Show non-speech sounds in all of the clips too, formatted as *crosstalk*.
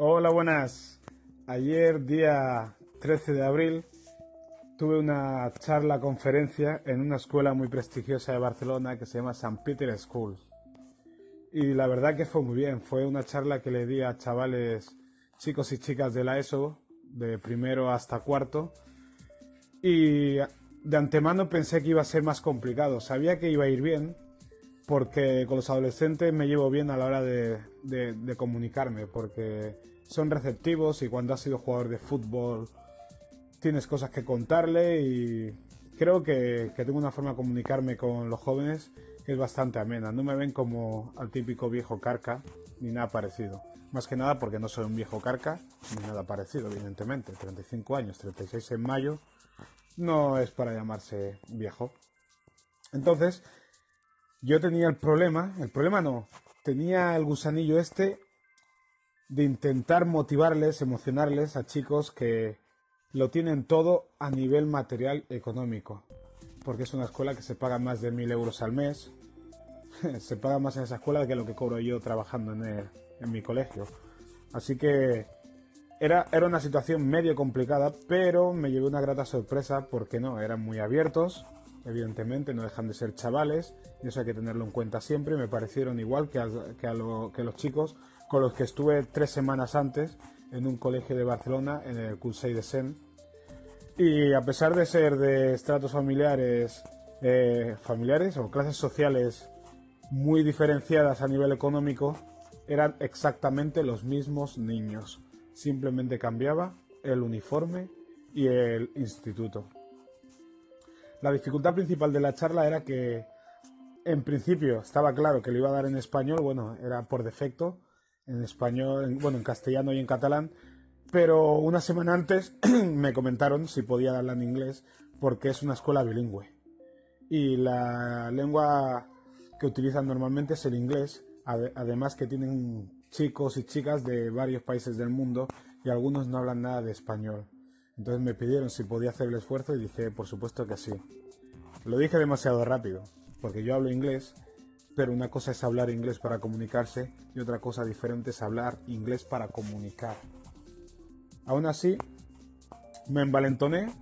Hola, buenas. Ayer, día 13 de abril, tuve una charla conferencia en una escuela muy prestigiosa de Barcelona que se llama St. Peter School. Y la verdad que fue muy bien. Fue una charla que le di a chavales, chicos y chicas de la ESO, de primero hasta cuarto. Y de antemano pensé que iba a ser más complicado. Sabía que iba a ir bien, porque con los adolescentes me llevo bien a la hora de, comunicarme, porque son receptivos y cuando has sido jugador de fútbol tienes cosas que contarle y creo que, tengo una forma de comunicarme con los jóvenes que es bastante amena. No me ven como al típico viejo carca ni nada parecido. Más que nada porque no soy un viejo carca ni nada parecido, evidentemente. 35 años, 36 en mayo, no es para llamarse viejo. Entonces, yo tenía el problema, el problema no, tenía el gusanillo este de intentar motivarles, emocionarles a chicos que lo tienen todo a nivel material económico. Porque es una escuela que se paga más de mil euros al mes. *laughs* se paga más en esa escuela que lo que cobro yo trabajando en, en mi colegio. Así que era, era una situación medio complicada, pero me llevé una grata sorpresa porque no, eran muy abiertos, evidentemente, no dejan de ser chavales, y eso hay que tenerlo en cuenta siempre. Me parecieron igual que a, los chicos con los que estuve tres semanas antes en un colegio de Barcelona, en el Cursey de Sen. Y a pesar de ser de estratos familiares, eh, familiares o clases sociales muy diferenciadas a nivel económico, eran exactamente los mismos niños. Simplemente cambiaba el uniforme y el instituto. La dificultad principal de la charla era que en principio estaba claro que lo iba a dar en español, bueno, era por defecto, en español, bueno, en castellano y en catalán, pero una semana antes *clears throat* me comentaron si podía darla en inglés porque es una escuela bilingüe. Y la lengua que utilizan normalmente es el inglés, además que tienen chicos y chicas de varios países del mundo y algunos no hablan nada de español. Entonces me pidieron si podía hacer el esfuerzo y dije, por supuesto que sí. Lo dije demasiado rápido, porque yo hablo inglés, pero una cosa es hablar inglés para comunicarse y otra cosa diferente es hablar inglés para comunicar. Aún así, me envalentoné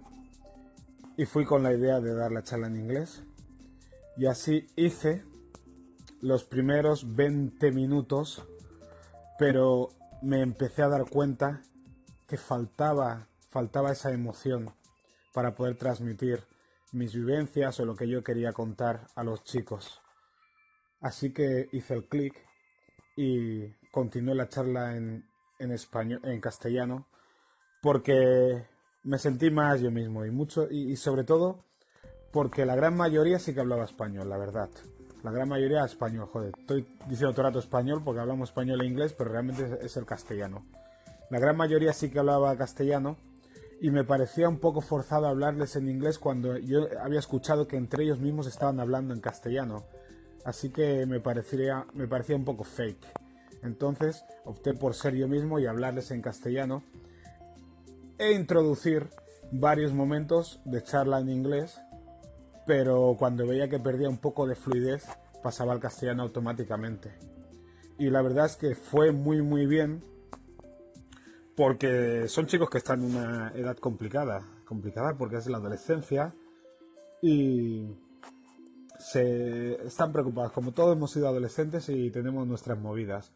y fui con la idea de dar la charla en inglés. Y así hice los primeros 20 minutos, pero me empecé a dar cuenta que faltaba faltaba esa emoción para poder transmitir mis vivencias o lo que yo quería contar a los chicos. Así que hice el clic y continué la charla en, español, en castellano, porque me sentí más yo mismo y mucho y, sobre todo porque la gran mayoría sí que hablaba español, la verdad. La gran mayoría español, joder. Estoy diciendo todo el rato español porque hablamos español e inglés, pero realmente es el castellano. La gran mayoría sí que hablaba castellano y me parecía un poco forzado hablarles en inglés cuando yo había escuchado que entre ellos mismos estaban hablando en castellano. Así que me parecía, me parecía un poco fake. Entonces opté por ser yo mismo y hablarles en castellano e introducir varios momentos de charla en inglés, pero cuando veía que perdía un poco de fluidez pasaba al castellano automáticamente. Y la verdad es que fue muy muy bien porque son chicos que están en una edad complicada, complicada porque es la adolescencia y se están preocupados. Como todos hemos sido adolescentes y tenemos nuestras movidas.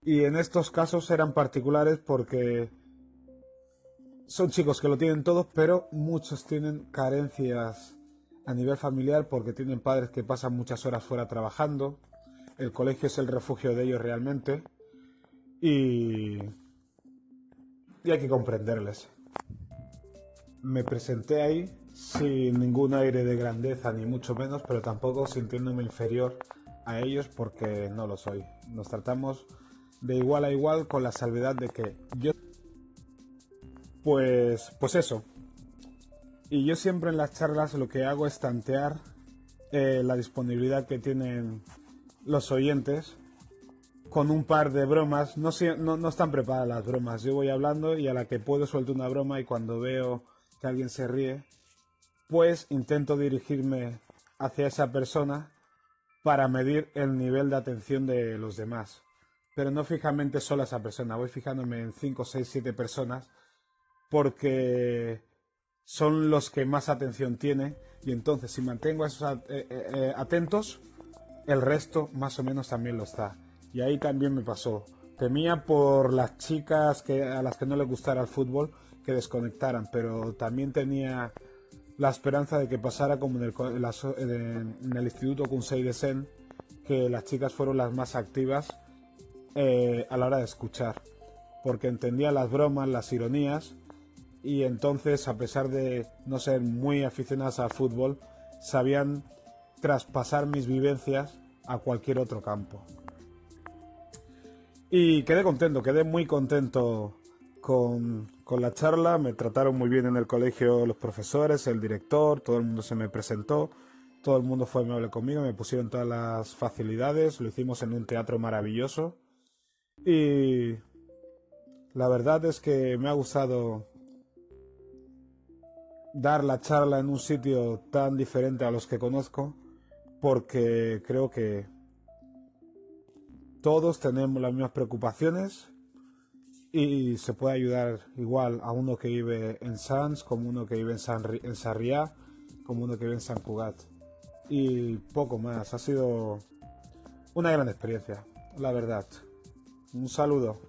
Y en estos casos eran particulares porque son chicos que lo tienen todos, pero muchos tienen carencias a nivel familiar porque tienen padres que pasan muchas horas fuera trabajando. El colegio es el refugio de ellos realmente. Y y hay que comprenderles. Me presenté ahí sin ningún aire de grandeza, ni mucho menos, pero tampoco sintiéndome inferior a ellos porque no lo soy. Nos tratamos de igual a igual con la salvedad de que yo... Pues, pues eso. Y yo siempre en las charlas lo que hago es tantear eh, la disponibilidad que tienen los oyentes con un par de bromas. No, no, están preparadas las bromas. Yo voy hablando y a la que puedo suelto una broma y cuando veo que alguien se ríe, pues intento dirigirme hacia esa persona para medir el nivel de atención de los demás. pero no fijamente solo a esa persona, voy fijándome en 5, 6, 7 personas porque son los que más atención tiene y entonces si mantengo a esos eh, eh, eh, atentos, el resto más o menos también lo está. Y ahí también me pasó. Temía por las chicas que, a las que no les gustara el fútbol que desconectaran, pero también tenía la esperanza de que pasara como en el, en el Instituto Kunsei de Sen, que las chicas fueron las más activas a la hora de escuchar, porque entendía las bromas, las ironías y entonces, a pesar de no ser muy aficionadas al fútbol, sabían traspasar mis vivencias a cualquier otro campo. Y quedé contento, quedé muy contento con, con, la charla, me trataron muy bien en el colegio los profesores, el director, todo el mundo se me presentó, todo el mundo fue amable conmigo, me pusieron todas las facilidades, lo hicimos en un teatro maravilloso. Y la verdad es que me ha gustado dar la charla en un sitio tan diferente a los que conozco porque creo que todos tenemos las mismas preocupaciones y se puede ayudar igual a uno que vive en Sans como uno que vive en, San, en Sarriá como uno que vive en San Cugat. Y poco más ha sido una gran experiencia la verdad. Un saludo